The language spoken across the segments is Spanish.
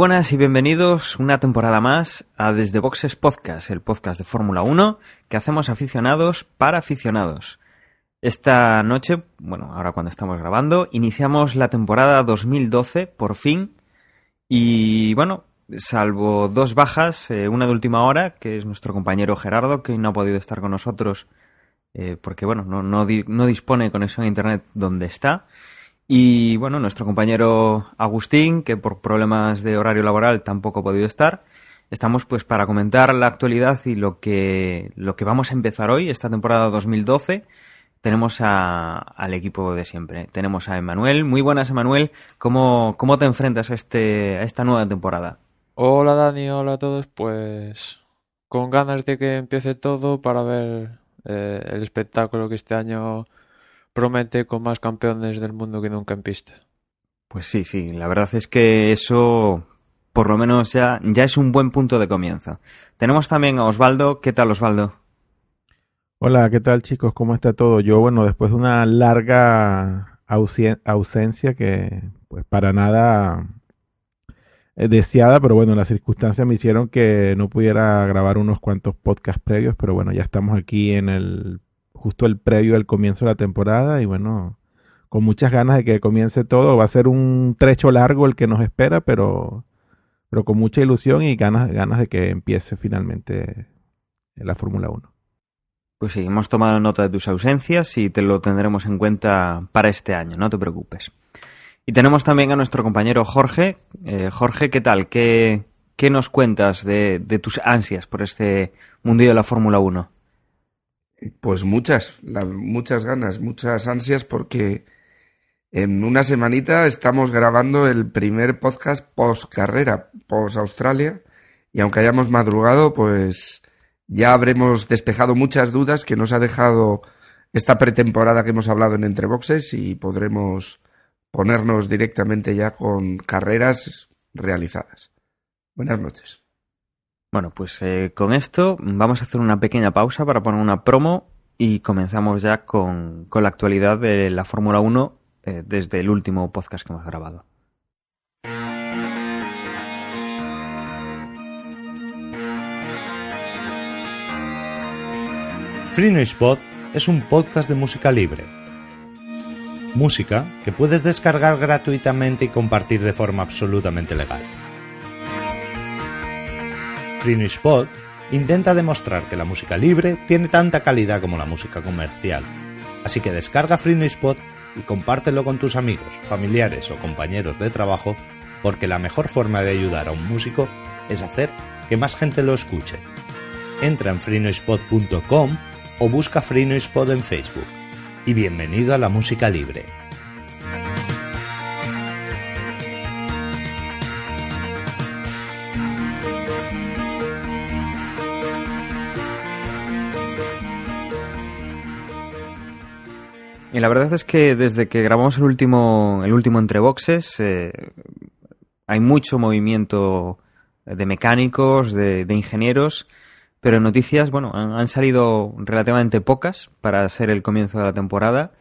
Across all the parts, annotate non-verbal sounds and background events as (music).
buenas y bienvenidos una temporada más a Desde Boxes Podcast, el podcast de Fórmula 1 que hacemos aficionados para aficionados. Esta noche, bueno, ahora cuando estamos grabando, iniciamos la temporada 2012 por fin y bueno, salvo dos bajas, eh, una de última hora, que es nuestro compañero Gerardo, que no ha podido estar con nosotros eh, porque bueno, no, no, no dispone de conexión a internet donde está. Y bueno, nuestro compañero Agustín, que por problemas de horario laboral tampoco ha podido estar. Estamos pues para comentar la actualidad y lo que, lo que vamos a empezar hoy, esta temporada 2012. Tenemos a, al equipo de siempre. Tenemos a Emanuel. Muy buenas, Emanuel. ¿Cómo, cómo te enfrentas a, este, a esta nueva temporada? Hola Dani, hola a todos. Pues con ganas de que empiece todo para ver eh, el espectáculo que este año promete con más campeones del mundo que nunca en pista. Pues sí, sí, la verdad es que eso por lo menos ya, ya es un buen punto de comienzo. Tenemos también a Osvaldo. ¿Qué tal, Osvaldo? Hola, ¿qué tal chicos? ¿Cómo está todo? Yo, bueno, después de una larga ausencia que pues para nada eh, deseada, pero bueno, las circunstancias me hicieron que no pudiera grabar unos cuantos podcasts previos, pero bueno, ya estamos aquí en el justo el previo al comienzo de la temporada y bueno, con muchas ganas de que comience todo. Va a ser un trecho largo el que nos espera, pero, pero con mucha ilusión y ganas, ganas de que empiece finalmente la Fórmula 1. Pues sí, hemos tomado nota de tus ausencias y te lo tendremos en cuenta para este año, no te preocupes. Y tenemos también a nuestro compañero Jorge. Eh, Jorge, ¿qué tal? ¿Qué, qué nos cuentas de, de tus ansias por este mundillo de la Fórmula 1? Pues muchas, muchas ganas, muchas ansias porque en una semanita estamos grabando el primer podcast post carrera, post Australia y aunque hayamos madrugado, pues ya habremos despejado muchas dudas que nos ha dejado esta pretemporada que hemos hablado en Entre Boxes y podremos ponernos directamente ya con carreras realizadas. Buenas noches. Bueno, pues eh, con esto vamos a hacer una pequeña pausa para poner una promo y comenzamos ya con, con la actualidad de la Fórmula 1 eh, desde el último podcast que hemos grabado. Free No Spot es un podcast de música libre. Música que puedes descargar gratuitamente y compartir de forma absolutamente legal. Spot intenta demostrar que la música libre tiene tanta calidad como la música comercial. Así que descarga Spot y compártelo con tus amigos, familiares o compañeros de trabajo, porque la mejor forma de ayudar a un músico es hacer que más gente lo escuche. Entra en freenospot.com o busca Spot en Facebook. Y bienvenido a la música libre. Y la verdad es que desde que grabamos el último, el último entre boxes, eh, hay mucho movimiento de mecánicos, de, ingenieros, pero noticias, bueno, han, salido relativamente pocas para ser el comienzo de la temporada.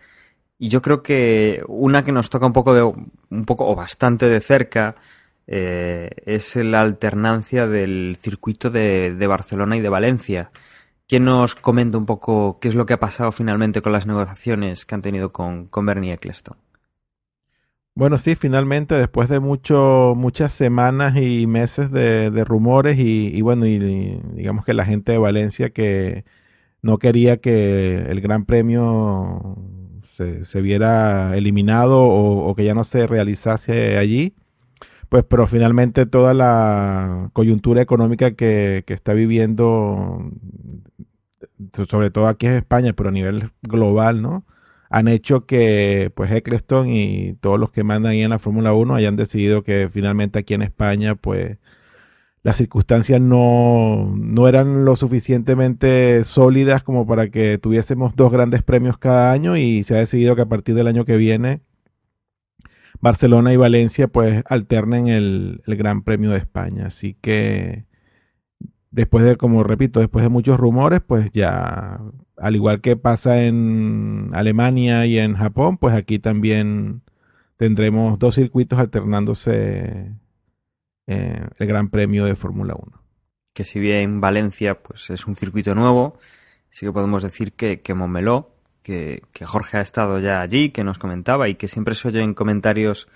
Y yo creo que una que nos toca un poco de, un poco o bastante de cerca eh, es la alternancia del circuito de, de Barcelona y de Valencia. ¿Quién nos comenta un poco qué es lo que ha pasado finalmente con las negociaciones que han tenido con, con Bernie Eccleston? Bueno, sí, finalmente, después de mucho, muchas semanas y meses de, rumores y, bueno, y, digamos que la gente de Valencia que no quería que el Gran Premio se, se viera eliminado o, que ya no se realizase allí, pues pero finalmente toda la coyuntura económica que, que está viviendo sobre todo aquí en España, pero a nivel global, ¿no? Han hecho que pues Eccleston y todos los que mandan ahí en la Fórmula 1 hayan decidido que finalmente aquí en España pues las circunstancias no, no eran lo suficientemente sólidas como para que tuviésemos dos grandes premios cada año y se ha decidido que a partir del año que viene Barcelona y Valencia pues alternen el, el Gran Premio de España. Así que después de, como repito, después de muchos rumores, pues ya, al igual que pasa en Alemania y en Japón, pues aquí también tendremos dos circuitos alternándose eh, el Gran Premio de Fórmula 1. Que si bien Valencia pues es un circuito nuevo, sí que podemos decir que, que que, Jorge ha estado ya allí, que nos comentaba y que siempre se oye en comentarios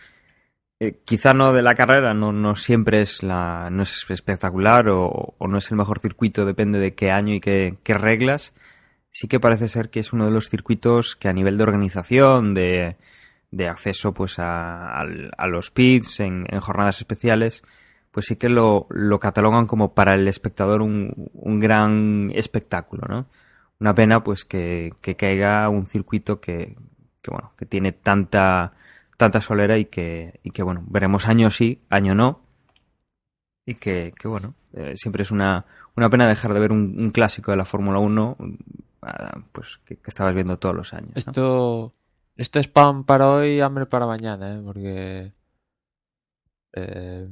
eh, quizá no de la carrera, no, no siempre es la, no es espectacular o, o, no es el mejor circuito, depende de qué año y qué, reglas. Sí que parece ser que es uno de los circuitos que a nivel de organización, de, acceso pues a, a, a los pits en, en, jornadas especiales, pues sí que lo, lo catalogan como para el espectador un, un, gran espectáculo, ¿no? Una pena pues que, que caiga un circuito que, que bueno, que tiene tanta tanta solera y que, y que bueno, veremos año sí, año no. Y que, bueno, eh, siempre es una, una pena dejar de ver un, clásico de la Fórmula 1 uh, pues que, estabas viendo todos los años. Esto, esto es pan para hoy, hambre para mañana, ¿eh? porque eh,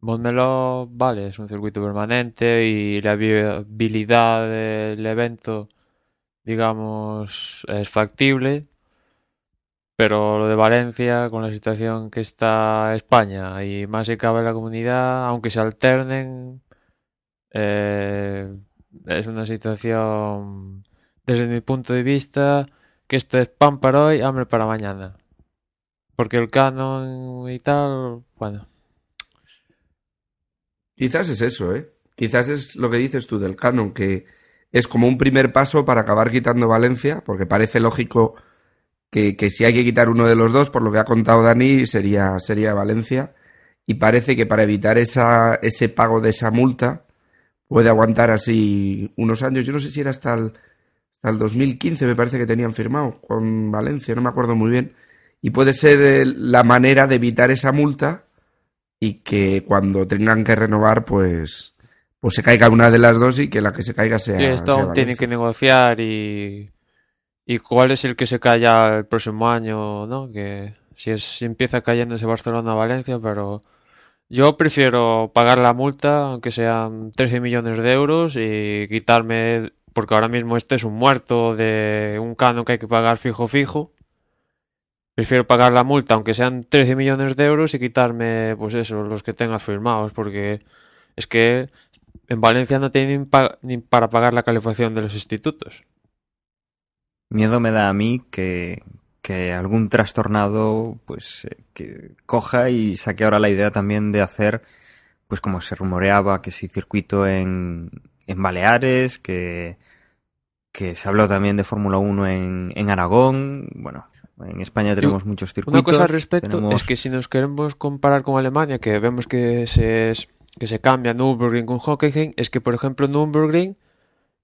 Montmeló, vale, es un circuito permanente y la viabilidad del evento, digamos, es factible pero lo de Valencia, con la situación que está España y más se cabe la comunidad, aunque se alternen, eh, es una situación, desde mi punto de vista, que esto es pan para hoy, hambre para mañana. Porque el canon y tal, bueno. Quizás es eso, ¿eh? Quizás es lo que dices tú del canon, que es como un primer paso para acabar quitando Valencia, porque parece lógico que, que, si hay que quitar uno de los dos, por lo que ha contado Dani, sería, sería Valencia. Y parece que para evitar esa, ese pago de esa multa puede aguantar así unos años. Yo no sé si era hasta el, hasta el 2015, me parece que tenían firmado con Valencia, no me acuerdo muy bien. Y puede ser la manera de evitar esa multa y que cuando tengan que renovar, pues, pues se caiga una de las dos y que la que se caiga sea. Sí, esto sea tienen que negociar y ¿Y cuál es el que se calla el próximo año, no? Que si, es, si empieza cayéndose Barcelona-Valencia, pero yo prefiero pagar la multa, aunque sean 13 millones de euros, y quitarme, porque ahora mismo este es un muerto de un canon que hay que pagar fijo fijo. Prefiero pagar la multa, aunque sean 13 millones de euros, y quitarme, pues eso, los que tenga firmados, porque es que en Valencia no tienen ni para pagar la calefacción de los institutos. Miedo me da a mí que, que algún trastornado pues eh, que coja y saque ahora la idea también de hacer pues como se rumoreaba que si circuito en, en Baleares, que, que se habló también de Fórmula 1 en, en Aragón, bueno, en España tenemos muchos circuitos. Una cosa al respecto tenemos... es que si nos queremos comparar con Alemania, que vemos que se, que se cambia Nürburgring con Hockenheim, es que por ejemplo Nürburgring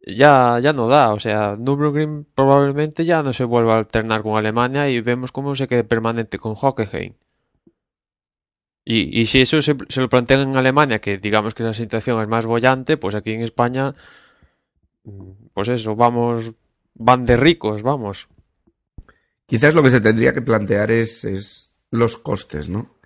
ya, ya no da. O sea, Nürburgring probablemente ya no se vuelva a alternar con Alemania y vemos cómo se quede permanente con Hockenheim. Y, y si eso se, se, lo plantean en Alemania, que digamos que la situación es más bollante, pues aquí en España, pues eso, vamos, van de ricos, vamos. Quizás lo que se tendría que plantear es, es los costes, ¿no?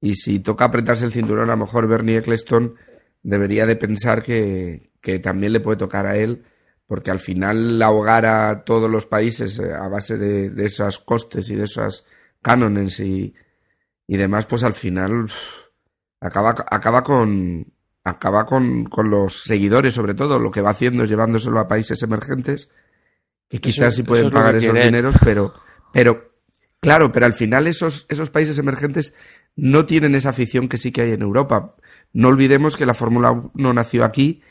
Y si toca apretarse el cinturón, a lo mejor Bernie Eccleston debería de pensar que, que también le puede tocar a él, porque al final ahogar a todos los países eh, a base de, de esos costes y de esos cánones y, y demás, pues al final uff, acaba, acaba con acaba con, con, los seguidores, sobre todo, lo que va haciendo es llevándoselo a países emergentes, que quizás eso, sí pueden pagar esos dineros, pero, pero, claro, pero al final esos, esos países emergentes no tienen esa afición que sí que hay en Europa. No olvidemos que la Fórmula 1 nació aquí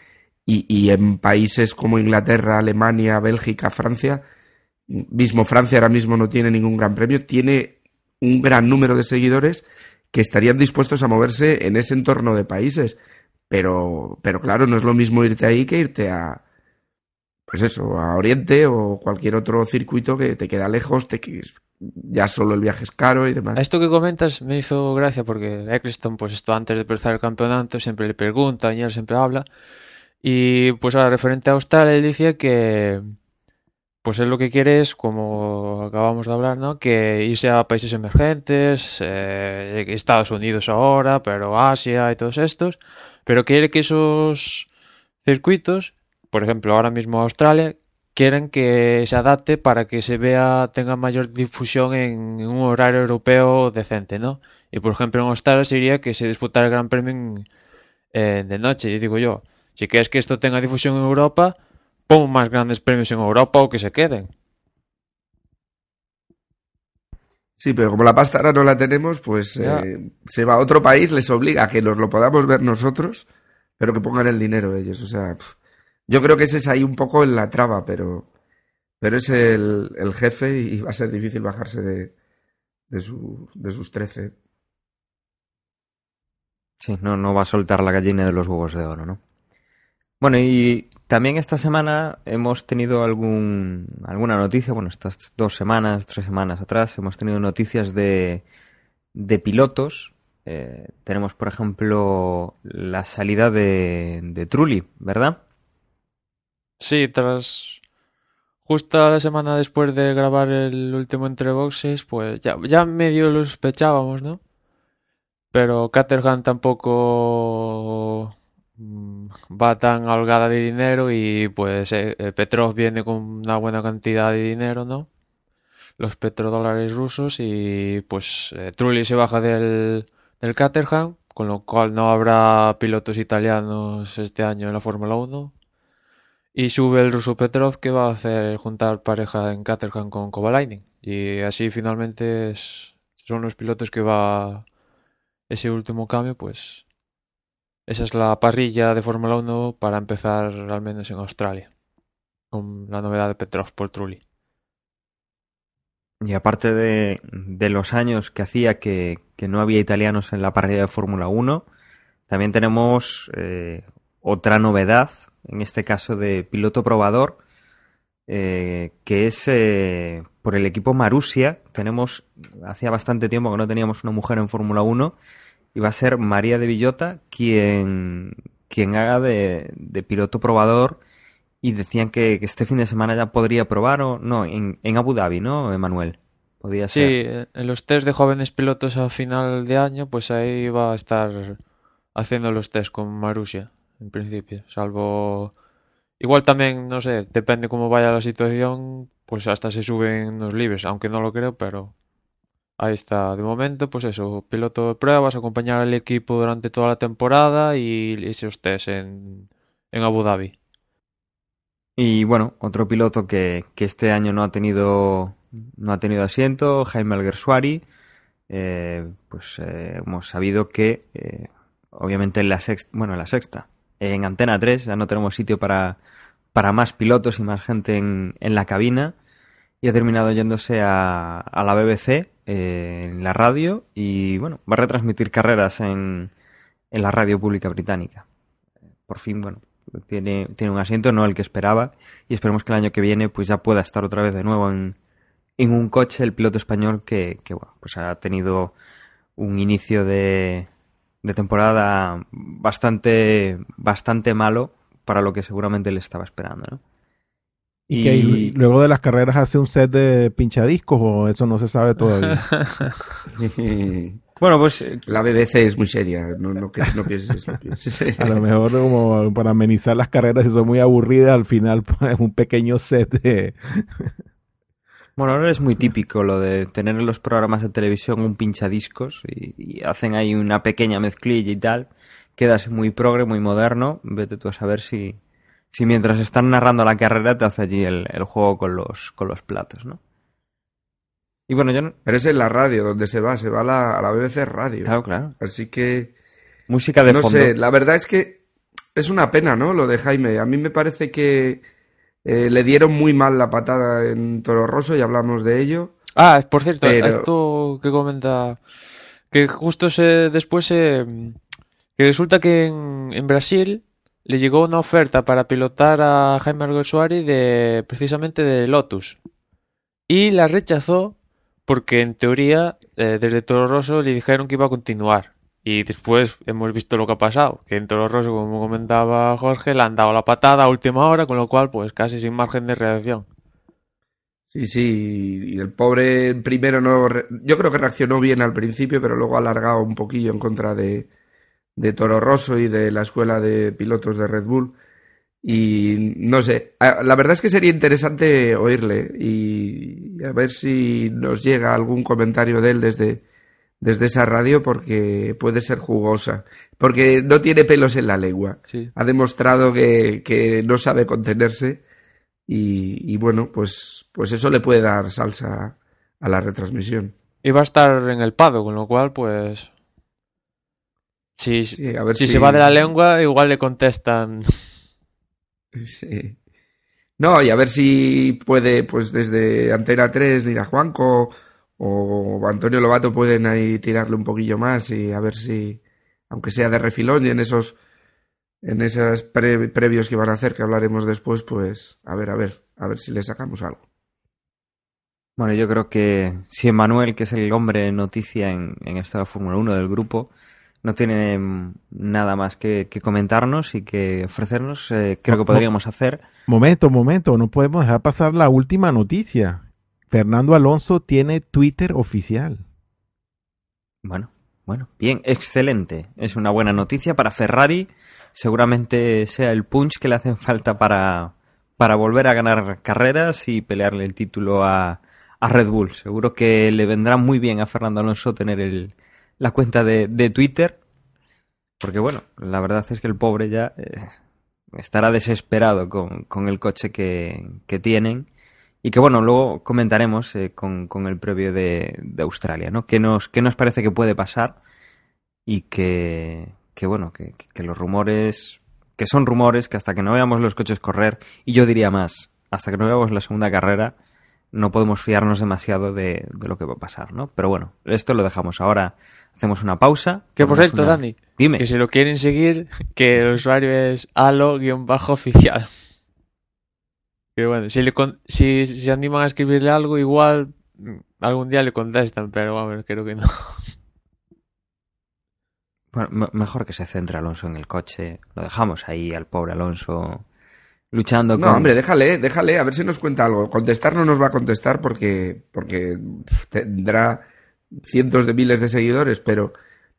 y, y, en países como Inglaterra, Alemania, Bélgica, Francia, mismo Francia ahora mismo no tiene ningún gran premio, tiene un gran número de seguidores que estarían dispuestos a moverse en ese entorno de países. Pero, pero claro, no es lo mismo irte ahí que irte a, pues eso, a Oriente o cualquier otro circuito que te queda lejos, ya solo el viaje es caro y demás. A esto que comentas me hizo gracia porque Eccleston, pues esto antes de empezar el campeonato, siempre le preguntan y él siempre habla. Y pues ahora, referente a Australia, él decía que pues él lo que quiere es, como acabamos de hablar, ¿no? Que irse a países emergentes, eh, Estados Unidos ahora, pero Asia y todos estos, pero quiere que esos circuitos, por ejemplo, ahora mismo Australia, quieren que se adapte para que se vea, tenga mayor difusión en, un horario europeo decente, ¿no? Y por ejemplo en Australia sería que se disputara el Gran Premio de noche. Y digo yo, si quieres que esto tenga difusión en Europa, pon más grandes premios en Europa o que se queden. Sí, pero como la pasta ahora no la tenemos, pues eh, se va a otro país, les obliga a que nos lo podamos ver nosotros, pero que pongan el dinero ellos. O sea, yo creo que ese es ahí un poco en la traba, pero, pero es el, el jefe y va a ser difícil bajarse de, de, su, de sus trece. Sí, no, no va a soltar la gallina de los huevos de oro, ¿no? Bueno, y también esta semana hemos tenido algún, alguna noticia, bueno, estas dos semanas, tres semanas atrás, hemos tenido noticias de, de pilotos. Eh, tenemos, por ejemplo, la salida de, de Trulli, ¿verdad? Sí, tras justo la semana después de grabar el último entre boxes, pues ya, ya medio lo sospechábamos, ¿no? Pero Caterham tampoco mm, va tan holgada de dinero y pues eh, eh, Petrov viene con una buena cantidad de dinero, ¿no? Los petrodólares rusos y pues eh, Trulli se baja del, del Caterham, con lo cual no habrá pilotos italianos este año en la Fórmula 1 y sube el ruso Petrov que va a hacer juntar pareja en Caterham con Kovalainen. Y así finalmente son los pilotos que va ese último cambio, pues esa es la parrilla de Fórmula 1 para empezar al menos en Australia. Con la novedad de Petrov por Trulli. Y aparte de, de los años que hacía que, que, no había italianos en la parrilla de Fórmula 1, también tenemos eh, otra novedad en este caso de piloto probador, eh, que es eh, por el equipo Marusia. Tenemos, hacía bastante tiempo que no teníamos una mujer en Fórmula 1 y va a ser María de Villota quien, quien haga de, de piloto probador y decían que, que, este fin de semana ya podría probar o no, en, en Abu Dhabi, ¿no, Emanuel? Podría ser. Sí, en los test de jóvenes pilotos a final de año, pues ahí va a estar haciendo los test con Marusia en principio, salvo... Igual también, no sé, depende cómo vaya la situación, pues hasta se suben los libres, aunque no lo creo, pero ahí está. De momento, pues eso, piloto de pruebas, acompañar al equipo durante toda la temporada y esos test en, en Abu Dhabi. Y bueno, otro piloto que, que, este año no ha tenido no ha tenido asiento, Jaime Alguersuari, eh, pues eh, hemos sabido que eh, obviamente en la sexta, bueno, en la sexta, en Antena 3, ya no tenemos sitio para, para más pilotos y más gente en, en la cabina. Y ha terminado yéndose a, a la BBC eh, en la radio y bueno, va a retransmitir carreras en, en la radio pública británica. Por fin, bueno, tiene, tiene un asiento, no el que esperaba, y esperemos que el año que viene pues ya pueda estar otra vez de nuevo en, en un coche el piloto español que, que bueno, pues ha tenido un inicio de, de temporada bastante, bastante malo para lo que seguramente le estaba esperando, ¿no? ¿Y, y... Que luego de las carreras hace un set de pinchadiscos o eso no se sabe todavía? (laughs) bueno, pues... La BBC es muy seria, no, no, no pienses, no pienses. (laughs) A lo mejor como para amenizar las carreras, si son muy aburridas, al final pues, un pequeño set de... Bueno, ahora es muy típico lo de tener en los programas de televisión un pinchadiscos y, y hacen ahí una pequeña mezclilla y tal. Quedas muy progre, muy moderno. Vete tú a saber si, si mientras están narrando la carrera te hace allí el, el juego con los, con los platos, ¿no? Y bueno, yo no... Pero es en la radio donde se va, se va a la, a la BBC Radio. Claro, claro. Así que... Música de no fondo. sé, la verdad es que es una pena, ¿no? Lo de Jaime. A mí me parece que eh, le dieron muy mal la patada en Toro Rosso y hablamos de ello. Ah, por cierto, pero... esto que comenta que justo se, después se, que resulta que en, en, Brasil le llegó una oferta para pilotar a Jaime Alguersuari de precisamente de Lotus y la rechazó porque en teoría eh, desde Toro Rosso le dijeron que iba a continuar y después hemos visto lo que ha pasado, que en Toro Rosso, como comentaba Jorge, le han dado la patada a última hora, con lo cual pues casi sin margen de reacción. Sí, sí, y el pobre primero no... Yo creo que reaccionó bien al principio, pero luego ha alargado un poquillo en contra de, de Toro Rosso y de la escuela de pilotos de Red Bull. Y no sé, la verdad es que sería interesante oírle y a ver si nos llega algún comentario de él desde, desde esa radio porque puede ser jugosa. Porque no tiene pelos en la lengua. Ha demostrado que, que, no sabe contenerse y, y, bueno, pues, pues eso le puede dar salsa a la retransmisión. Y va a estar en el pado, con lo cual pues si, a ver si, se va de la lengua, igual le contestan. (laughs) Sí. No, y a ver si puede, pues desde Antena 3, a Juanco o Antonio Lobato pueden ahí tirarle un poquillo más y a ver si, aunque sea de refilón y en esos, en esos previos que van a hacer, que hablaremos después, pues a ver, a ver, a ver si le sacamos algo. Bueno, yo creo que si Emanuel, que es el hombre noticia en, en esta Fórmula 1 del grupo, no tiene nada más que, comentarnos y que ofrecernos, eh, creo que podríamos hacer. Momento, momento, no podemos dejar pasar la última noticia. Fernando Alonso tiene Twitter oficial. Bueno, bueno, bien, excelente. Es una buena noticia para Ferrari. Seguramente sea el punch que le hacen falta para, para volver a ganar carreras y pelearle el título a, a Red Bull. Seguro que le vendrá muy bien a Fernando Alonso tener el, la cuenta de, de Twitter, porque bueno, la verdad es que el pobre ya eh, estará desesperado con, con el coche que, que, tienen y que bueno, luego comentaremos eh, con, con, el previo de, de, Australia, ¿no? ¿Qué nos, ¿Qué nos parece que puede pasar? Y que, que bueno, que, que los rumores, que son rumores, que hasta que no veamos los coches correr, y yo diría más, hasta que no veamos la segunda carrera, no podemos fiarnos demasiado de, de, lo que va a pasar, ¿no? Pero bueno, esto lo dejamos ahora Hacemos una pausa. Que por cierto, Dani, Dime. que si lo quieren seguir, que el usuario es alo-oficial. Que bueno, si, le si se animan a escribirle algo, igual mm, algún día le contestan, pero vamos, creo que no. (laughs) Bueno, mejor que se centre Alonso en el coche. Lo dejamos ahí al pobre Alonso luchando con... No, hombre, déjale, déjale, a ver si nos cuenta algo. Contestar no nos va a contestar porque, porque tendrá cientos de miles de seguidores, pero,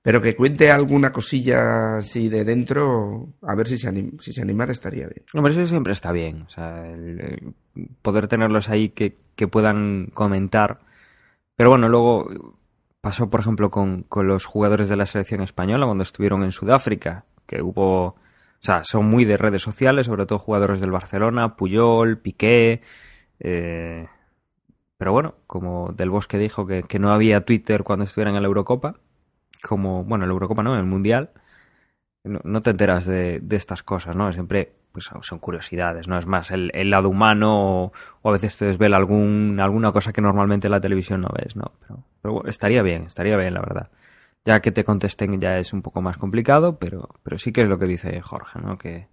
pero que cuente alguna cosilla así de dentro, a ver si se, anim, si se animara estaría bien. Hombre, eso siempre está bien, o sea, el, poder tenerlos ahí que, que, puedan comentar. Pero bueno, luego pasó, por ejemplo, con, con los jugadores de la selección española cuando estuvieron en Sudáfrica, que hubo, o sea, son muy de redes sociales, sobre todo jugadores del Barcelona, Puyol, Piqué, eh, pero bueno, como Del Bosque dijo que, que no había Twitter cuando estuvieran en la Eurocopa, como, bueno, en la Eurocopa no, el Mundial, no, te enteras de, estas cosas, ¿no? Siempre pues son curiosidades, ¿no? Es más el, lado humano o, a veces te desvela algún, alguna cosa que normalmente en la televisión no ves, ¿no? Pero, estaría bien, estaría bien, la verdad. Ya que te contesten ya es un poco más complicado, pero, pero sí que es lo que dice Jorge, ¿no? Que,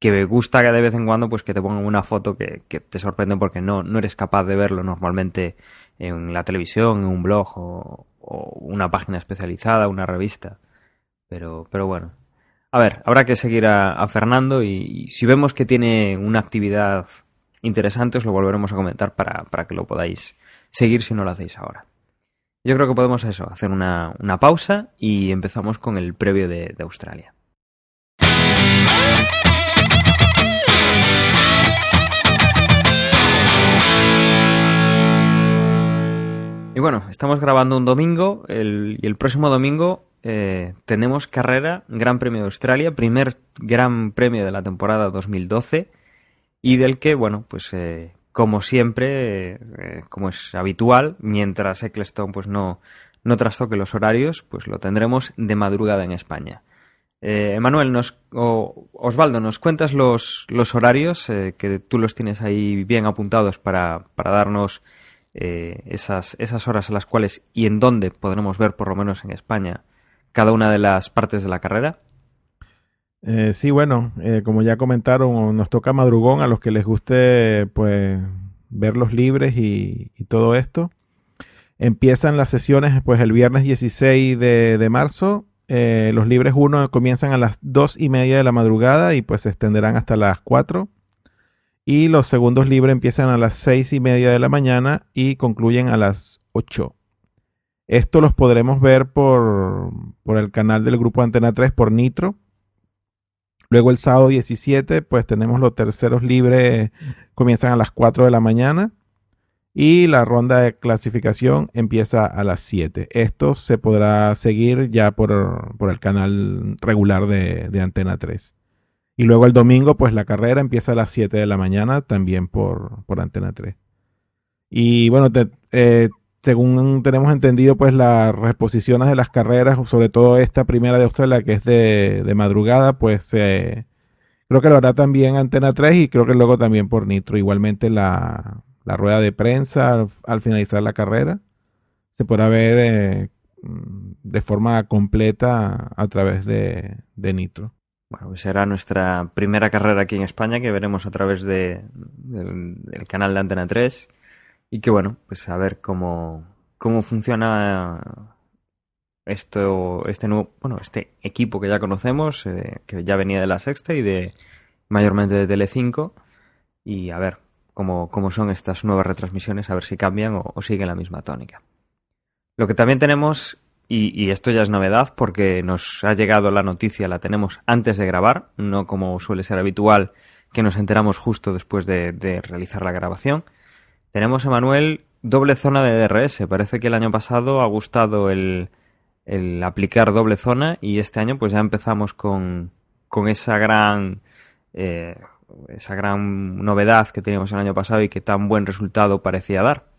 que me gusta que de vez en cuando pues que te pongan una foto que, que, te sorprende porque no, no eres capaz de verlo normalmente en la televisión, en un blog o, o una página especializada, una revista. Pero, pero bueno. A ver, habrá que seguir a, Fernando y, y, si vemos que tiene una actividad interesante os lo volveremos a comentar para, para que lo podáis seguir si no lo hacéis ahora. Yo creo que podemos eso, hacer una, una pausa y empezamos con el previo de, de Australia. Bueno, estamos grabando un domingo el, y el próximo domingo eh, tenemos carrera Gran Premio de Australia, primer Gran Premio de la temporada 2012 y del que, bueno, pues eh, como siempre, eh, como es habitual, mientras Eccleston pues no, no trastoque los horarios, pues lo tendremos de madrugada en España. Eh, Emanuel, Osvaldo, ¿nos cuentas los, los horarios eh, que tú los tienes ahí bien apuntados para, para darnos eh, esas, esas horas a las cuales y en dónde podremos ver, por lo menos en España, cada una de las partes de la carrera? Eh, sí, bueno, eh, como ya comentaron, nos toca madrugón a los que les guste pues verlos libres y, todo esto. Empiezan las sesiones pues el viernes 16 de, marzo. Los libres 1 comienzan a las 2 y media de la madrugada y pues se extenderán hasta las 4. Y los segundos libres empiezan a las 6 y media de la mañana y concluyen a las 8. Esto los podremos ver por, por el canal del grupo Antena 3 por Nitro. Luego el sábado 17, pues tenemos los terceros libres, comienzan a las 4 de la mañana y la ronda de clasificación empieza a las 7. Esto se podrá seguir ya por, por el canal regular de, de, Antena 3. Y luego el domingo, pues la carrera empieza a las 7 de la mañana también por, por Antena 3. Y bueno, te, eh, según tenemos entendido, pues las reposiciones de las carreras, sobre todo esta primera de Australia que es de, de madrugada, pues creo que lo hará también Antena 3 y creo que luego también por Nitro. Igualmente la, la rueda de prensa al, al, finalizar la carrera se podrá ver eh, de forma completa a través de, de, Nitro. Bueno, pues será nuestra primera carrera aquí en España que veremos a través de, del, canal de Antena 3 y que bueno, pues a ver cómo, cómo funciona esto, este nuevo, bueno, este equipo que ya conocemos, eh, que ya venía de la sexta y de mayormente de Telecinco, y a ver cómo, cómo son estas nuevas retransmisiones, a ver si cambian o, o siguen la misma tónica. Lo que también tenemos, y, esto ya es novedad porque nos ha llegado la noticia, la tenemos antes de grabar, no como suele ser habitual que nos enteramos justo después de, de realizar la grabación. Tenemos, Emanuel, doble zona de DRS. Parece que el año pasado ha gustado el, el aplicar doble zona y este año pues ya empezamos con, con esa gran eh, esa gran novedad que teníamos el año pasado y que tan buen resultado parecía dar.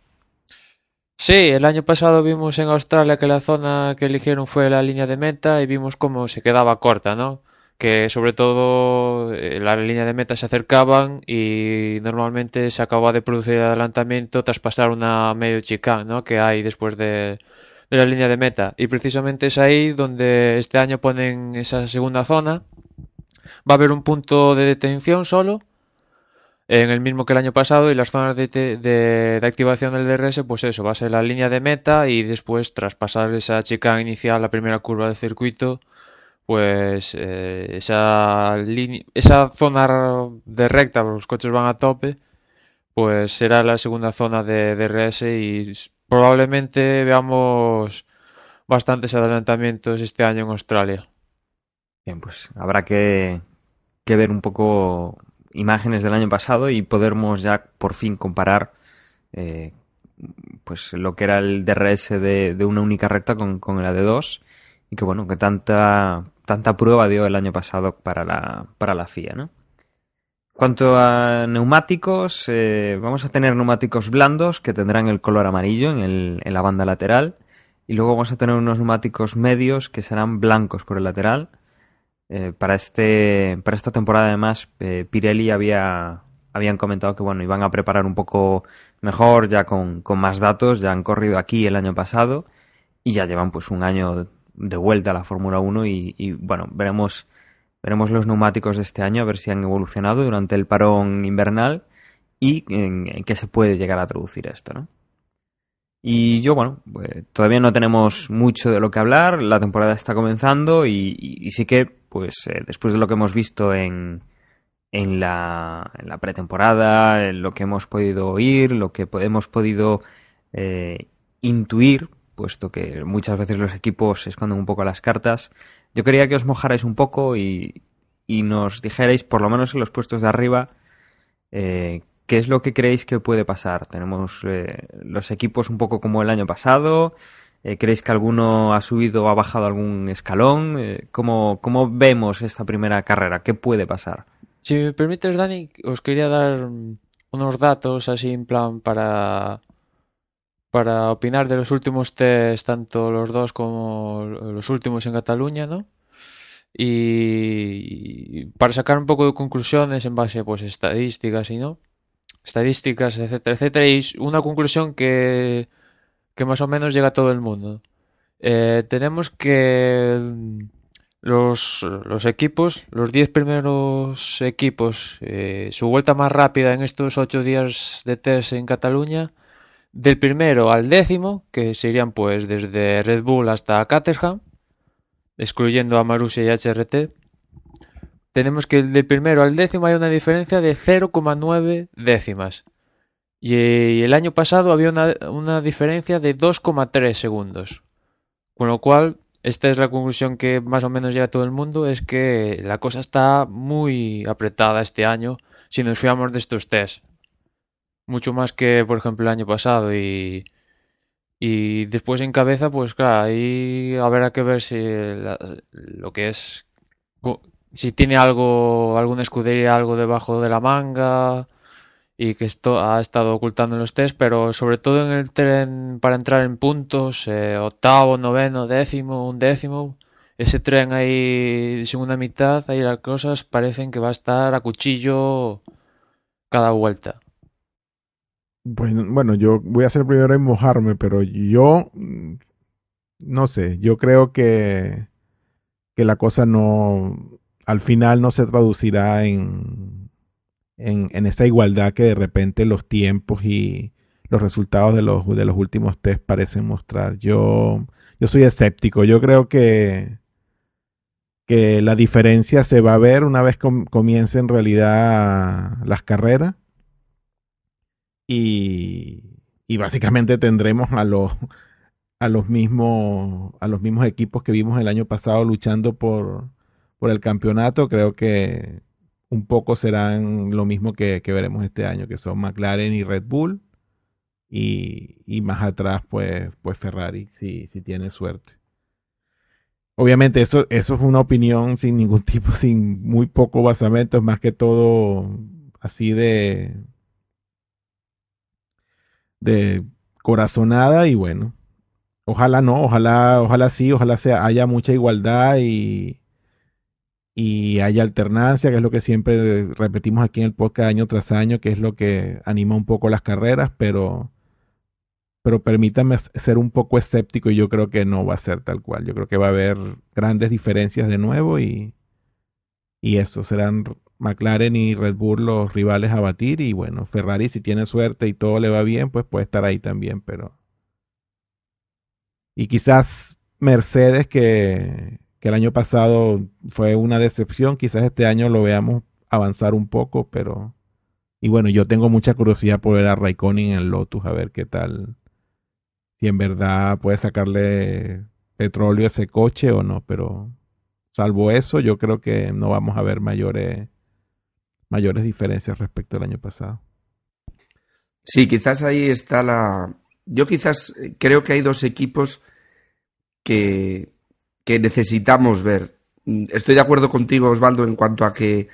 Sí, el año pasado vimos en Australia que la zona que eligieron fue la línea de meta y vimos cómo se quedaba corta, ¿no? Que sobre todo eh, la línea de meta se acercaban y normalmente se acababa de producir el adelantamiento tras pasar una medio chicane, ¿no? Que hay después de, de la línea de meta. Y precisamente es ahí donde este año ponen esa segunda zona va a haber un punto de detención solo, en el mismo que el año pasado, y las zonas de, de, de, activación del DRS, pues eso, va a ser la línea de meta y después, tras pasar esa chica inicial, la primera curva del circuito, pues eh, esa, esa zona de recta, los coches van a tope, pues será la segunda zona de DRS y probablemente veamos bastantes adelantamientos este año en Australia. Bien, pues habrá que, que ver un poco imágenes del año pasado y podermos ya por fin comparar eh, pues lo que era el DRS de, de una única recta con, con, la de dos y que bueno que tanta tanta prueba dio el año pasado para la para la FIA ¿no? cuanto a neumáticos eh, vamos a tener neumáticos blandos que tendrán el color amarillo en, el, en la banda lateral y luego vamos a tener unos neumáticos medios que serán blancos por el lateral eh, para, este, para esta temporada, además, eh, Pirelli había, habían comentado que bueno, iban a preparar un poco mejor, ya con, con, más datos, ya han corrido aquí el año pasado y ya llevan pues un año de vuelta a la Fórmula 1 y, bueno, veremos, veremos los neumáticos de este año, a ver si han evolucionado durante el parón invernal y en, qué se puede llegar a traducir esto, ¿no? Y yo, bueno, pues, todavía no tenemos mucho de lo que hablar, la temporada está comenzando y sí que, pues eh, después de lo que hemos visto en, en, la, en la pretemporada, en lo que hemos podido oír, lo que hemos podido eh, intuir, puesto que muchas veces los equipos esconden un poco las cartas, yo quería que os mojarais un poco y, y nos dijerais, por lo menos en los puestos de arriba, eh, ¿Qué es lo que creéis que puede pasar? Tenemos eh, los equipos un poco como el año pasado. Eh, ¿Creéis que alguno ha subido o ha bajado algún escalón? Eh, ¿cómo, ¿Cómo vemos esta primera carrera? ¿Qué puede pasar? Si me permites, Dani, os quería dar unos datos así en plan para para opinar de los últimos test, tanto los dos como los últimos en Cataluña, ¿no? Y para sacar un poco de conclusiones en base a pues estadísticas y no estadísticas, etcétera, etcétera, y una conclusión que, que más o menos llega a todo el mundo. Eh, tenemos que los, equipos, los 10 primeros equipos, eh, su vuelta más rápida en estos 8 días de test en Cataluña, del primero al décimo, que serían pues desde Red Bull hasta Caterham, excluyendo a Marussia y HRT, tenemos que del primero al décimo hay una diferencia de 0,9 décimas. Y el año pasado había una, una diferencia de 2,3 segundos. Con lo cual, esta es la conclusión que más o menos llega a todo el mundo, es que la cosa está muy apretada este año si nos fiamos de estos test. Mucho más que, por ejemplo, el año pasado. Y, y después en cabeza, pues claro, ahí habrá que ver si la- lo que es si tiene algo, alguna escudería, algo debajo de la manga y que esto ha estado ocultando en los test, pero sobre todo en el tren para entrar en puntos, eh, octavo, noveno, décimo, un décimo, ese tren ahí, segunda mitad, ahí las cosas parecen que va a estar a cuchillo cada vuelta. Pues, bueno, yo voy a ser primero en mojarme, pero yo mm, no sé, yo creo que, que la cosa no, al final no se traducirá en, en, esa igualdad que de repente los tiempos y los resultados de los, de los últimos test parecen mostrar. Yo, yo soy escéptico, yo creo que, que la diferencia se va a ver una vez com- comiencen en realidad las carreras. Y, y básicamente tendremos a los a los mismos a los mismos equipos que vimos el año pasado luchando por por el campeonato. Creo que un poco serán lo mismo que, veremos este año que son McLaren y Red Bull. Y, más atrás pues pues Ferrari si si tiene suerte. Obviamente eso eso es una opinión sin ningún (laughs) tipo sin muy poco basamento. Es más que todo así de de corazonada y bueno, ojalá no, ojalá, ojalá sí, ojalá sea, haya mucha igualdad y, y haya alternancia, que es lo que siempre repetimos aquí en el podcast año tras año, que es lo que anima un poco las carreras, pero pero permítame ser un poco escéptico y yo creo que no va a ser tal cual. Yo creo que va a haber grandes diferencias de nuevo y, y eso serán McLaren y Red Bull los rivales a batir y bueno, Ferrari si tiene suerte y todo le va bien, pues puede estar ahí también, pero y quizás Mercedes que, que el año pasado fue una decepción, quizás este año lo veamos avanzar un poco, pero y bueno, yo tengo mucha curiosidad por ver a Raikkonen en Lotus a ver qué tal si en verdad puede sacarle petróleo a ese coche o no, pero salvo eso, yo creo que no vamos a ver mayores mayores diferencias respecto al año pasado. Sí, quizás ahí está la. Yo quizás creo que hay dos equipos que, que necesitamos ver. Estoy de acuerdo contigo, Osvaldo, en cuanto a que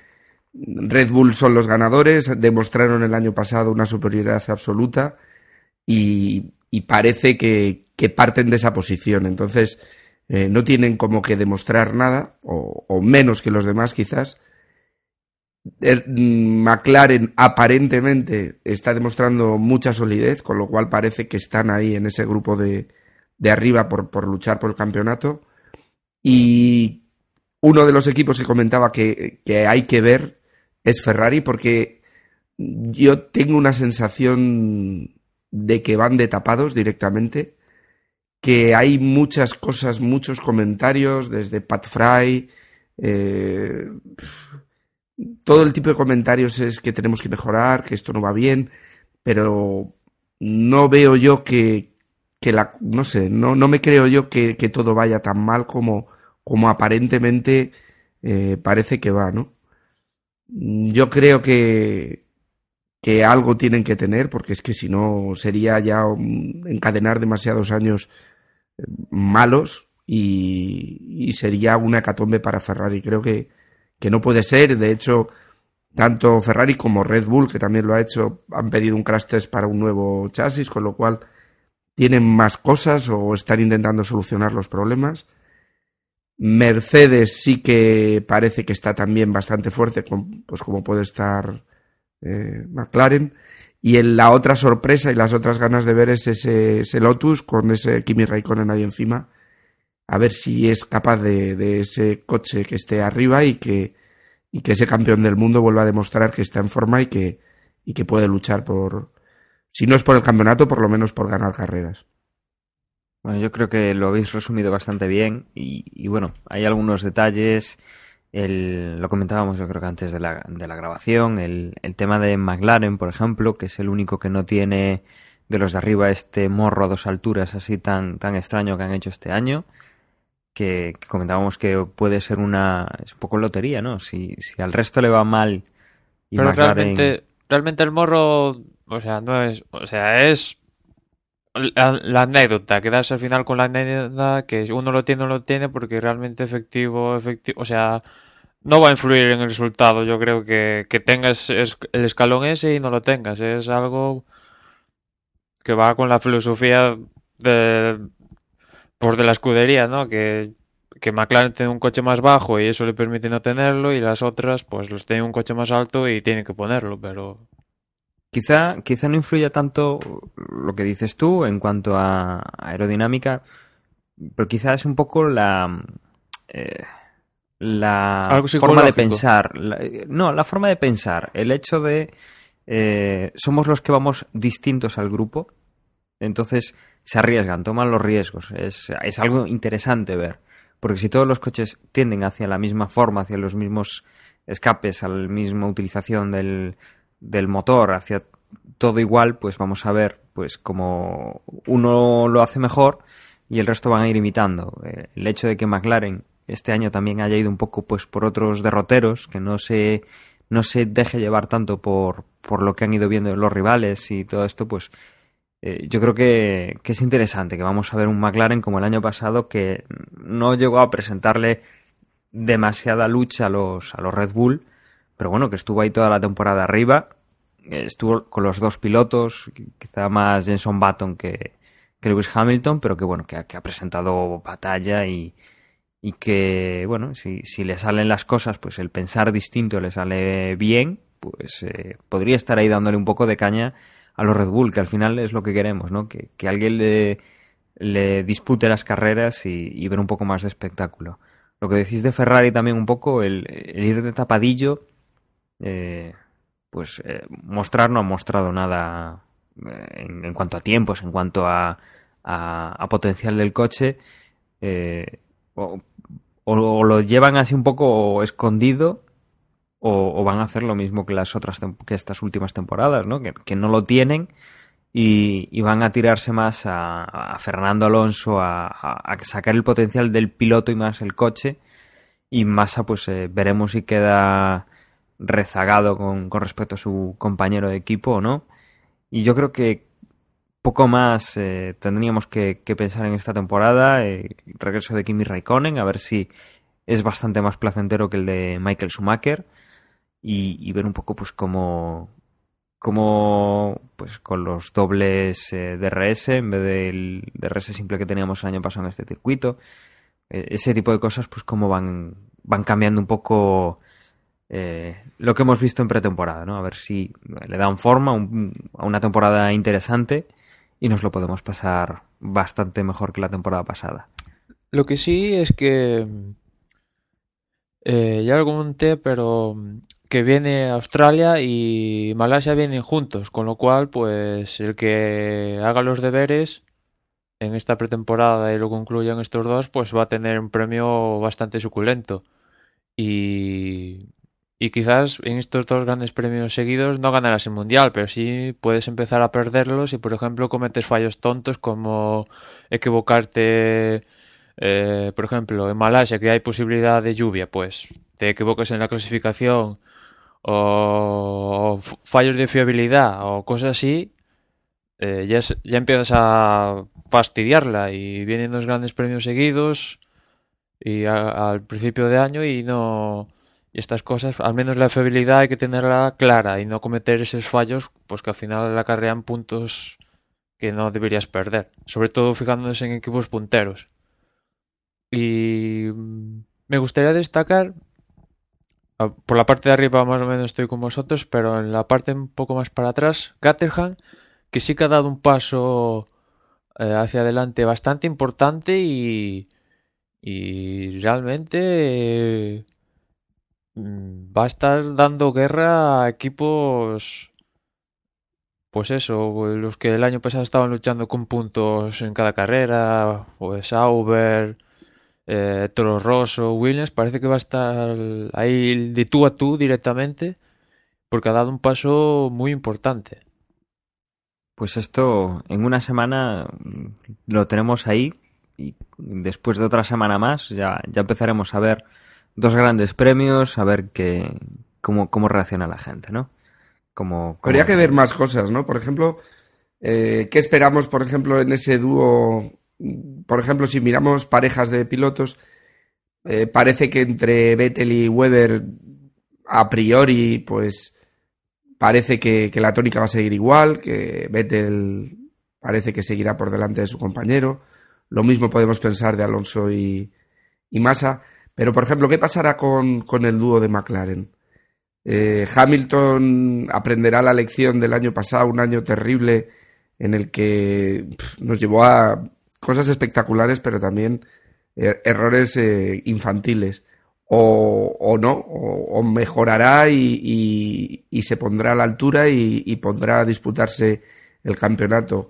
Red Bull son los ganadores, demostraron el año pasado una superioridad absoluta y, parece que, parten de esa posición. Entonces, eh, no tienen como que demostrar nada, o, menos que los demás quizás. El, McLaren aparentemente está demostrando mucha solidez, con lo cual parece que están ahí en ese grupo de, de arriba por, por, luchar por el campeonato. Y uno de los equipos que comentaba que, hay que ver es Ferrari, porque yo tengo una sensación de que van de tapados directamente, que hay muchas cosas, muchos comentarios, desde Pat Fry. Eh, todo el tipo de comentarios es que tenemos que mejorar, que esto no va bien, pero no veo yo que, que la, no sé, no, no me creo yo que, que todo vaya tan mal como, como aparentemente eh, parece que va, ¿no? Yo creo que, que algo tienen que tener, porque es que si no sería ya encadenar demasiados años eh, malos y, y sería una hecatombe para Ferrari. Creo que, que no puede ser. De hecho, tanto Ferrari como Red Bull, que también lo ha hecho, han pedido un crash test para un nuevo chasis, con lo cual tienen más cosas o están intentando solucionar los problemas. Mercedes sí que parece que está también bastante fuerte, pues como puede estar eh, McLaren. Y en la otra sorpresa y las otras ganas de ver es ese, ese Lotus con ese Kimi Raikkonen ahí encima. a ver si es capaz de, de ese coche que esté arriba y que, y que ese campeón del mundo vuelva a demostrar que está en forma y que, y que puede luchar por, si no es por el campeonato, por lo menos por ganar carreras. Bueno, yo creo que lo habéis resumido bastante bien y, y bueno, hay algunos detalles, el, lo comentábamos yo creo que antes de la, de la grabación, el, el tema de McLaren, por ejemplo, que es el único que no tiene de los de arriba este morro a dos alturas así tan, tan extraño que han hecho este año que, que, comentábamos que puede ser una es un poco lotería, ¿no? Si, si al resto le va mal y Pero McLaren... realmente, realmente el morro, o sea, no es, o sea, es la, la, anécdota, quedarse al final con la anécdota que uno lo tiene o lo tiene porque realmente efectivo, efectivo, o sea, no va a influir en el resultado. Yo creo que, que tengas el escalón ese y no lo tengas. Es algo que va con la filosofía de, pues de la escudería, ¿no? Que, que McLaren tiene un coche más bajo y eso le permite no tenerlo y las otras pues los tienen un coche más alto y tienen que ponerlo, pero Quizá, quizá no influya tanto lo que dices tú en cuanto a aerodinámica, pero quizá es un poco la, eh, la forma de pensar. La, no, la forma de pensar. El hecho de eh, somos los que vamos distintos al grupo, entonces se arriesgan, toman los riesgos. Es, es algo interesante ver. Porque si todos los coches tienden hacia la misma forma, hacia los mismos escapes, a la misma utilización del, del motor hacia todo igual, pues vamos a ver, pues como uno lo hace mejor y el resto van a ir imitando. Eh, el hecho de que McLaren este año también haya ido un poco pues por otros derroteros, que no se no se deje llevar tanto por, por lo que han ido viendo los rivales y todo esto, pues eh, yo creo que, que es interesante, que vamos a ver un McLaren como el año pasado que no llegó a presentarle demasiada lucha a los, a los Red Bull, pero bueno, que estuvo ahí toda la temporada arriba, estuvo con los dos pilotos, quizá más Jenson Button que, Lewis Hamilton, pero que bueno, que, ha presentado batalla y, y que, bueno, si, si, le salen las cosas, pues el pensar distinto le sale bien, pues eh, podría estar ahí dándole un poco de caña a los Red Bull, que al final es lo que queremos, ¿no? Que, que alguien le, le, dispute las carreras y, y, ver un poco más de espectáculo. Lo que decís de Ferrari también un poco, el ir de tapadillo, eh, pues eh, mostrar no ha mostrado nada eh, en, cuanto a tiempos, en cuanto a, a, potencial del coche, eh, o, o, lo llevan así un poco escondido o, van a hacer lo mismo que las otras que estas últimas temporadas, ¿no? Que, no lo tienen y, van a tirarse más a, Fernando Alonso a, sacar el potencial del piloto y más el coche y Massa pues veremos si queda rezagado con, con, respecto a su compañero de equipo o no. Y yo creo que poco más eh, tendríamos que, pensar en esta temporada. Eh, regreso de Kimi Raikkonen, a ver si es bastante más placentero que el de Michael Schumacher. Y, ver un poco pues cómo, cómo pues con los dobles eh, DRS en vez del DRS simple que teníamos el año pasado en este circuito. Eh, ese tipo de cosas pues cómo van, van cambiando un poco eh, lo que hemos visto en pretemporada, ¿no? A ver si le dan forma un, a una temporada interesante y nos lo podemos pasar bastante mejor que la temporada pasada. Lo que sí es que eh, ya lo comenté, pero que viene Australia y Malasia vienen juntos, con lo cual, pues el que haga los deberes en esta pretemporada y lo concluyan estos dos, pues va a tener un premio bastante suculento. Y y quizás en estos dos grandes premios seguidos no ganarás el mundial, pero sí puedes empezar a perderlos si, por ejemplo, cometes fallos tontos como equivocarte, eh, por ejemplo, en Malasia, que hay posibilidad de lluvia, pues te equivocas en la clasificación o, fallos de fiabilidad o cosas así, eh, ya, ya empiezas a fastidiarla y vienen dos grandes premios seguidos y a, al principio de año y no y estas cosas, al menos la fiabilidad hay que tenerla clara y no cometer esos fallos, pues que al final le acarrean puntos que no deberías perder. Sobre todo fijándose en equipos punteros. Y me gustaría destacar, ah, por la parte de arriba más o menos estoy con vosotros, pero en la parte un poco más para atrás, Caterham, que sí que ha dado un paso eh, hacia adelante bastante importante y Y realmente va a estar dando guerra a equipos, pues eso, los que el año pasado estaban luchando con puntos en cada carrera, pues Sauber, eh, Toro Rosso, Williams, parece que va a estar ahí de tú a tú directamente, porque ha dado un paso muy importante. Pues esto en una semana mm, lo tenemos ahí y después de otra semana más ya, ya empezaremos a ver dos grandes premios, a ver qué, cómo, cómo reacciona la gente, ¿no? Como, como- Habría que ver más cosas, ¿no? Por ejemplo, eh, ¿qué esperamos, por ejemplo, en ese dúo? Por ejemplo, si miramos parejas de pilotos, eh, parece que entre Vettel y Weber, a priori, pues parece que, que la tónica va a seguir igual, que Vettel parece que seguirá por delante de su compañero. Lo mismo podemos pensar de Alonso y, y Massa. Pero, por ejemplo, ¿qué pasará con, con el dúo de McLaren? Eh, Hamilton aprenderá la lección del año pasado, un año terrible en el que nos llevó a cosas espectaculares, pero también eh, errores eh, infantiles. O, o no, o, mejorará y, y- y se pondrá a la altura y, y podrá disputarse el campeonato.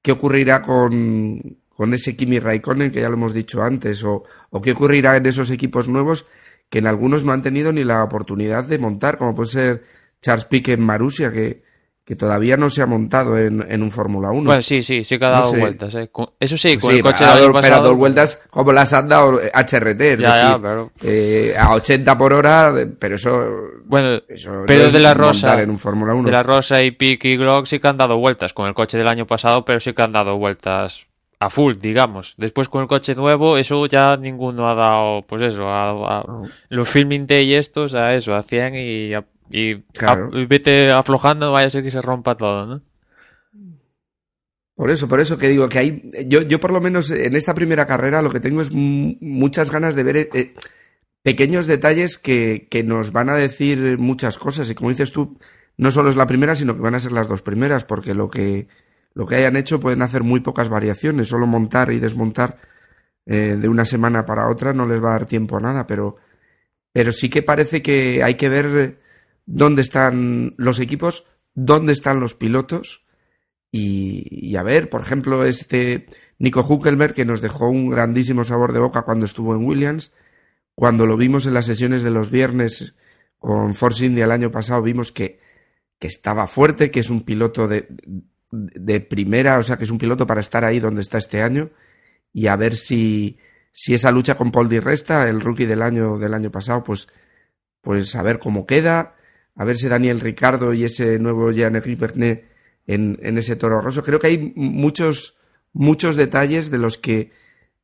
¿Qué ocurrirá con, con ese Kimi Raikkonen que ya lo hemos dicho antes? O, ¿O qué ocurrirá en esos equipos nuevos que en algunos no han tenido ni la oportunidad de montar, como puede ser Charles Piquet en Marussia, que, que todavía no se ha montado en, en un Fórmula 1? Bueno, sí, sí, sí que ha No dado sé. vueltas. ¿eh? Eso sí, con Sí, el coche ha pero dos vueltas como las han dado HRT, es Ya, ya, pero- eh, a 80 por hora, pero eso, Bueno, eso no pero es de la Rosa, en un Fórmula 1. de la Rosa y Pique y Glock sí que han dado vueltas con el coche del año pasado, pero sí que han dado vueltas a full, digamos. Después con el coche nuevo, eso ya ninguno ha dado, pues eso, a, a- los filming day estos a eso, a 100 y, a- y, Claro. a- y vete aflojando, vaya a ser que se rompa todo, ¿no? Por eso, por eso que digo que hay, yo, yo por lo menos en esta primera carrera lo que tengo es mu- muchas ganas de ver eh, pequeños detalles que, que nos van a decir muchas cosas. Y como dices tú, no solo es la primera, sino que van a ser las dos primeras, porque lo que, lo que hayan hecho pueden hacer muy pocas variaciones, solo montar y desmontar eh, de una semana para otra no les va a dar tiempo a nada, pero, pero sí que parece que hay que ver dónde están los equipos, dónde están los pilotos y, y a ver, por ejemplo, este Nico Huckelberg que nos dejó un grandísimo sabor de boca cuando estuvo en Williams, cuando lo vimos en las sesiones de los viernes con Force India el año pasado, vimos que, que estaba fuerte, que es un piloto de, de primera, o sea, que es un piloto para estar ahí donde está este año y a ver si, si esa lucha con Paul Di Resta, el rookie del año, del año pasado, pues, pues a ver cómo queda, a ver si Daniel Ricardo y ese nuevo Jean-Henri Bernet en, en ese toro roso. Creo que hay muchos, muchos detalles de los que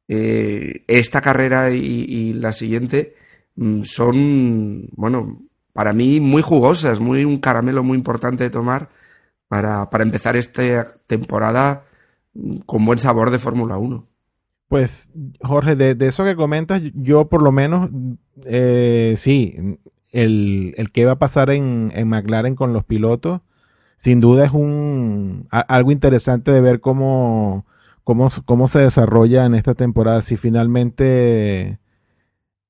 eh, esta carrera y, y la siguiente mm, son, bueno, para mí muy jugosas, muy un caramelo muy importante de tomar para, para empezar esta temporada con buen sabor de Fórmula 1. Pues, Jorge, de, de eso que comentas, yo por lo menos, eh, sí, el, el que va a pasar en, en McLaren con los pilotos, sin duda es un algo interesante de ver cómo, cómo, cómo se desarrolla en esta temporada. Si finalmente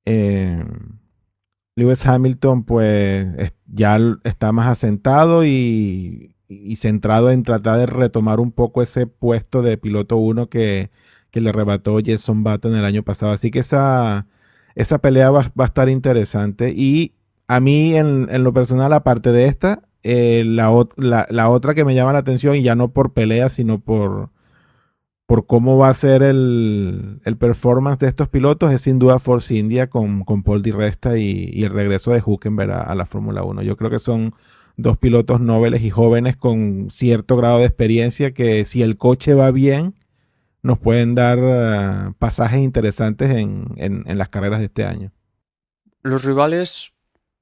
eh, Lewis Hamilton pues es- ya está más asentado y, y centrado en tratar de retomar un poco ese puesto de piloto 1 que, que le arrebató Jason Button el año pasado. Así que esa, esa pelea va, va a estar interesante. Y a mí, en, en lo personal, aparte de esta, eh, la, la, la otra que me llama la atención, y ya no por pelea, sino por, por cómo va a ser el, el performance de estos pilotos, es sin duda Force India con, con Paul Di Resta y, y el regreso de Huckenberg a, a la Fórmula 1. Yo creo que son dos pilotos nobles y jóvenes con cierto grado de experiencia que si el coche va bien, nos pueden dar eh, pasajes interesantes en, en, las carreras de este año. Los rivales,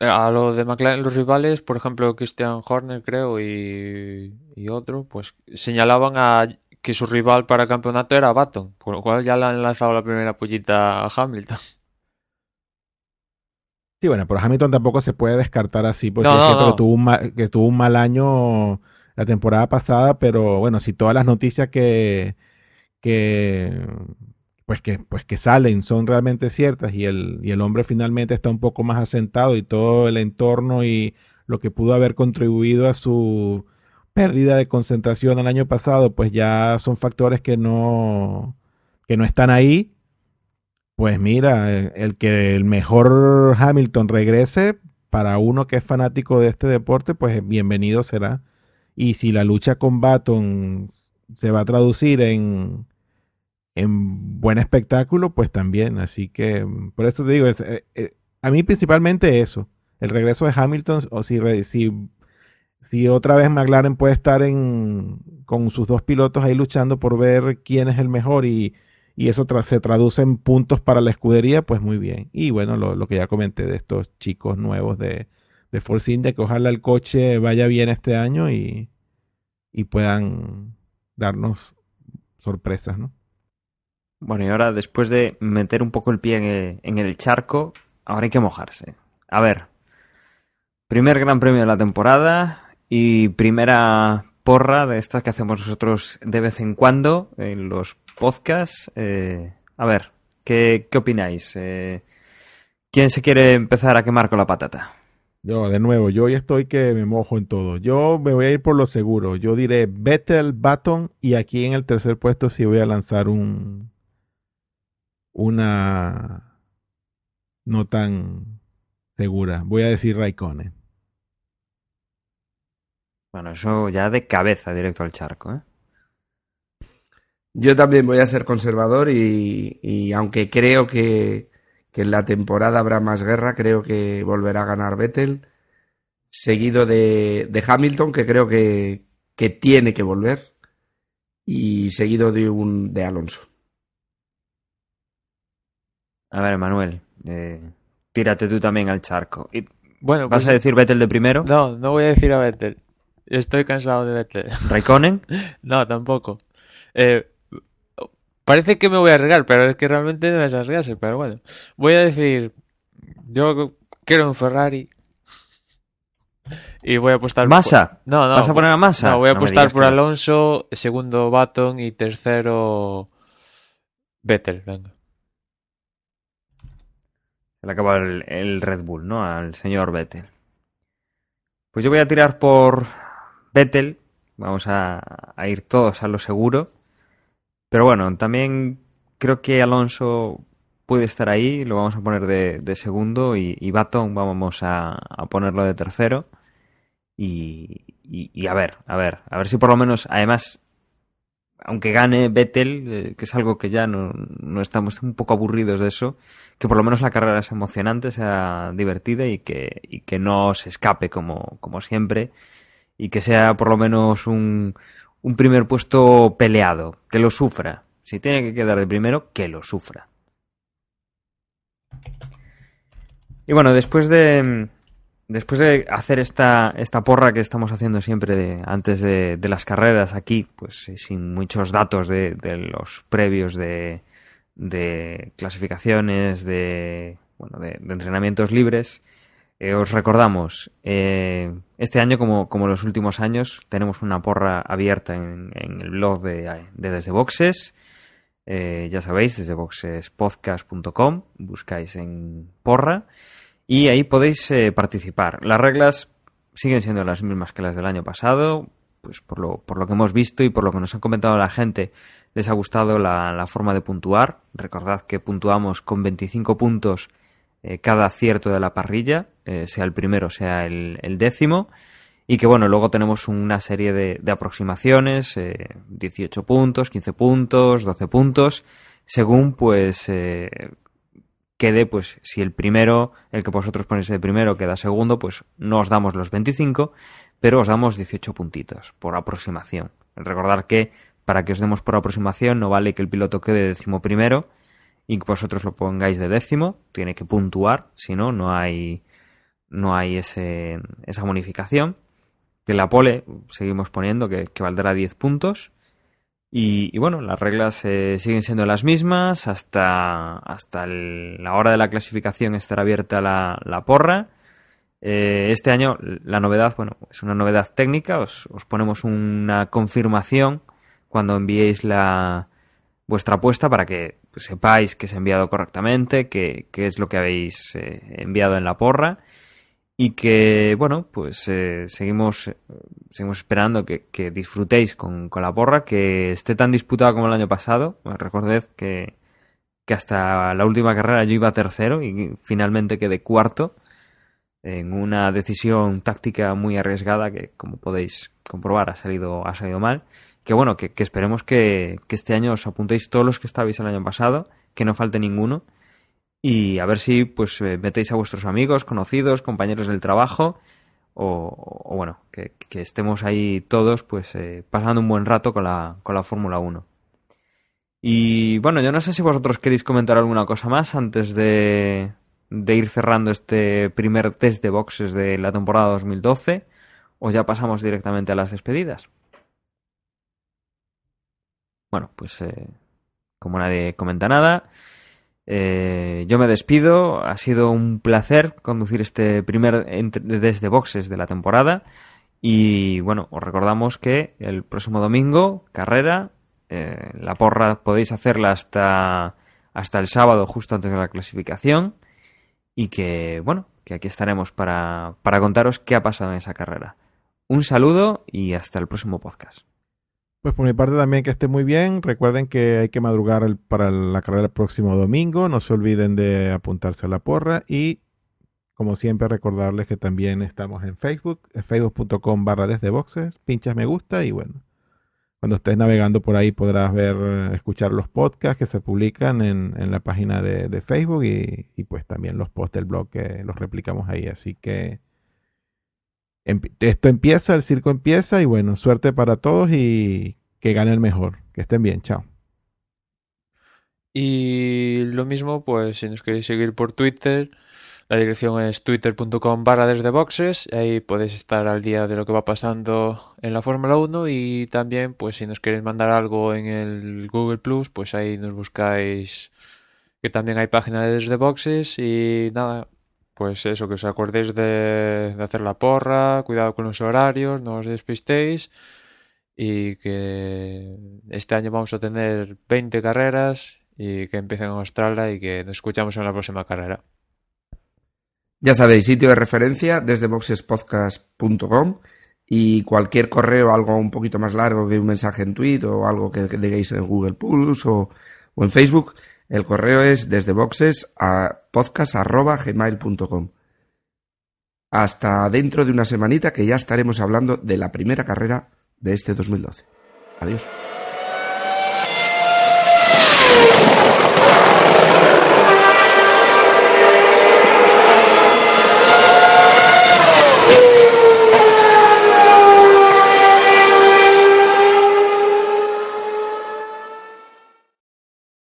eh, a lo de McLaren, los rivales, por ejemplo, Christian Horner, creo, y, y otro, pues señalaban a que su rival para el campeonato era Baton, por lo cual ya le han lanzado la primera pullita a Hamilton. Sí, bueno, pero Hamilton tampoco se puede descartar así, porque No, es no, cierto no. que tuvo un mal, que tuvo un mal año la temporada pasada, pero bueno, si todas las noticias que, que pues que pues que salen son realmente ciertas y el y el hombre finalmente está un poco más asentado y todo el entorno y lo que pudo haber contribuido a su pérdida de concentración el año pasado pues ya son factores que no que no están ahí pues mira el que el mejor Hamilton regrese para uno que es fanático de este deporte pues bienvenido será y si la lucha con Baton se va a traducir en en buen espectáculo, pues también. Así que por eso te digo, es, eh, eh, a mí principalmente eso, el regreso de Hamilton, o si, si, si otra vez McLaren puede estar en, con sus dos pilotos ahí luchando por ver quién es el mejor y, y eso se traduce en puntos para la escudería, pues muy bien. Y bueno, lo, que ya comenté de estos chicos nuevos de, de Force India, que ojalá el coche vaya bien este año y, y puedan darnos sorpresas, ¿no? Bueno, y ahora después de meter un poco el pie en el, charco, ahora hay que mojarse. A ver, primer gran premio de la temporada y primera porra de estas que hacemos nosotros de vez en cuando en los podcasts. Eh, a ver, ¿qué, qué opináis? Eh, ¿Quién se quiere empezar a quemar con la patata? Yo, de nuevo, yo hoy estoy que me mojo en todo. Yo me voy a ir por lo seguro. Yo diré Vettel, Baton y aquí en el tercer puesto sí voy a lanzar un, una no tan segura. Voy a decir Raikkonen. Bueno, eso ya de cabeza directo al charco. ¿eh? Yo también voy a ser conservador y, y aunque creo que, que, en la temporada habrá más guerra, creo que volverá a ganar Vettel, seguido de, de Hamilton, que creo que, que tiene que volver, y seguido de un de Alonso. A ver, Manuel, eh, tírate tú también al charco. Y, bueno, ¿Vas pues, a decir Vettel de primero? No, no voy a decir a Vettel. Estoy cansado de Vettel. ¿Raikkonen? (laughs) no, tampoco. Eh, parece que me voy a arriesgar, pero es que realmente no es arriesgarse. Pero bueno, voy a decir: Yo quiero un Ferrari. Y voy a apostar ¿Massa? Por... No, no. ¿Vas a poner a Massa? No, voy a no apostar por que... Alonso, segundo Baton y tercero Vettel. Venga. Se le acaba el, el, Red Bull, ¿no? Al señor Vettel. Pues yo voy a tirar por Vettel. Vamos a, a, ir todos a lo seguro. Pero bueno, también creo que Alonso puede estar ahí. Lo vamos a poner de, segundo. Y, y, Baton vamos a, ponerlo de tercero. Y, a ver, a ver. A ver si por lo menos, además, aunque gane Vettel, eh, que es algo que ya no, no, estamos un poco aburridos de eso, que por lo menos la carrera sea emocionante, sea divertida y que, y que no se escape como, como siempre y que sea por lo menos un, un primer puesto peleado, que lo sufra. Si tiene que quedar de primero, que lo sufra. Y bueno, después de, después de hacer esta, esta porra que estamos haciendo siempre antes de, las carreras aquí, pues sin muchos datos de, de los previos de, de clasificaciones, de, bueno, de, entrenamientos libres, eh, os recordamos, eh, este año, como, como los últimos años, tenemos una porra abierta en, en el blog de, de Desde Boxes. Eh, ya sabéis, desde boxespodcast.com, buscáis en porra y ahí podéis participar. Las reglas siguen siendo las mismas que las del año pasado, pues por lo, por lo que hemos visto y por lo que nos ha comentado la gente, les ha gustado la, la forma de puntuar. Recordad que puntuamos con 25 puntos cada acierto de la parrilla, eh, sea el primero, sea el, décimo. Y que bueno, luego tenemos una serie de, aproximaciones, eh, 18 puntos, 15 puntos, 12 puntos, según pues eh, quede, pues si el primero, el que vosotros ponéis de primero queda segundo, pues no os damos los 25, pero os damos 18 puntitos por aproximación. Recordar que para que os demos por aproximación no vale que el piloto quede décimo primero y que vosotros lo pongáis de décimo, tiene que puntuar, si no, no hay, no hay ese, esa bonificación. Que la pole seguimos poniendo que, valdrá 10 puntos. Y, bueno, las reglas eh, siguen siendo las mismas. Hasta, hasta la hora de la clasificación estará abierta la, la porra. Eh, este año la novedad, bueno, es una novedad técnica. Os, os ponemos una confirmación cuando enviéis la, vuestra apuesta para que sepáis que se ha enviado correctamente, que, es lo que habéis eh, enviado en la porra y que, bueno, pues eh, seguimos, seguimos esperando que, disfrutéis con, la porra, que esté tan disputada como el año pasado. recordad que, que hasta la última carrera yo iba tercero y finalmente quedé cuarto en una decisión táctica muy arriesgada que, como podéis comprobar, ha salido, ha salido mal que bueno, que, esperemos que, este año os apuntéis todos los que estabais el año pasado, que no falte ninguno, y a ver si pues eh, metéis a vuestros amigos, conocidos, compañeros del trabajo, o, bueno, que, estemos ahí todos pues eh, pasando un buen rato con la, con la Fórmula 1. Y bueno, yo no sé si vosotros queréis comentar alguna cosa más antes de, de ir cerrando este primer test de boxes de la temporada 2012, o ya pasamos directamente a las despedidas. Bueno, pues eh, como nadie comenta nada, eh, yo me despido. Ha sido un placer conducir este primer desde boxes de la temporada. Y bueno, os recordamos que el próximo domingo, carrera, eh, la porra podéis hacerla hasta, hasta el sábado, justo antes de la clasificación. Y que, bueno, que aquí estaremos para, para contaros qué ha pasado en esa carrera. Un saludo y hasta el próximo podcast. Pues por mi parte también que esté muy bien. Recuerden que hay que madrugar para la carrera el próximo domingo. No se olviden de apuntarse a la porra. Y como siempre recordarles que también estamos en Facebook, facebook.com barra desde boxes. Pinchas me gusta y bueno. Cuando estés navegando por ahí podrás ver, escuchar los podcasts que se publican en, en la página de, Facebook y, y, pues también los posts del blog que los replicamos ahí. Así que esto empieza, el circo empieza y bueno, suerte para todos y que gane el mejor. Que estén bien, chao. Y lo mismo, pues si nos queréis seguir por Twitter, la dirección es twitter.com barra desde boxes. Ahí podéis estar al día de lo que va pasando en la Fórmula 1 y también, pues si nos queréis mandar algo en el Google Plus, pues ahí nos buscáis que también hay página de desde boxes y nada, pues eso, que os acordéis de, hacer la porra, cuidado con los horarios, no os despistéis y que este año vamos a tener 20 carreras y que empiecen en Australia y que nos escuchamos en la próxima carrera. Ya sabéis, sitio de referencia desde boxespodcast.com y cualquier correo, algo un poquito más largo que un mensaje en tweet o algo que, digáis en Google Plus o en Facebook, el correo es desde boxes a podcast.gmail.com. Hasta dentro de una semanita que ya estaremos hablando de la primera carrera de este 2012. Adiós.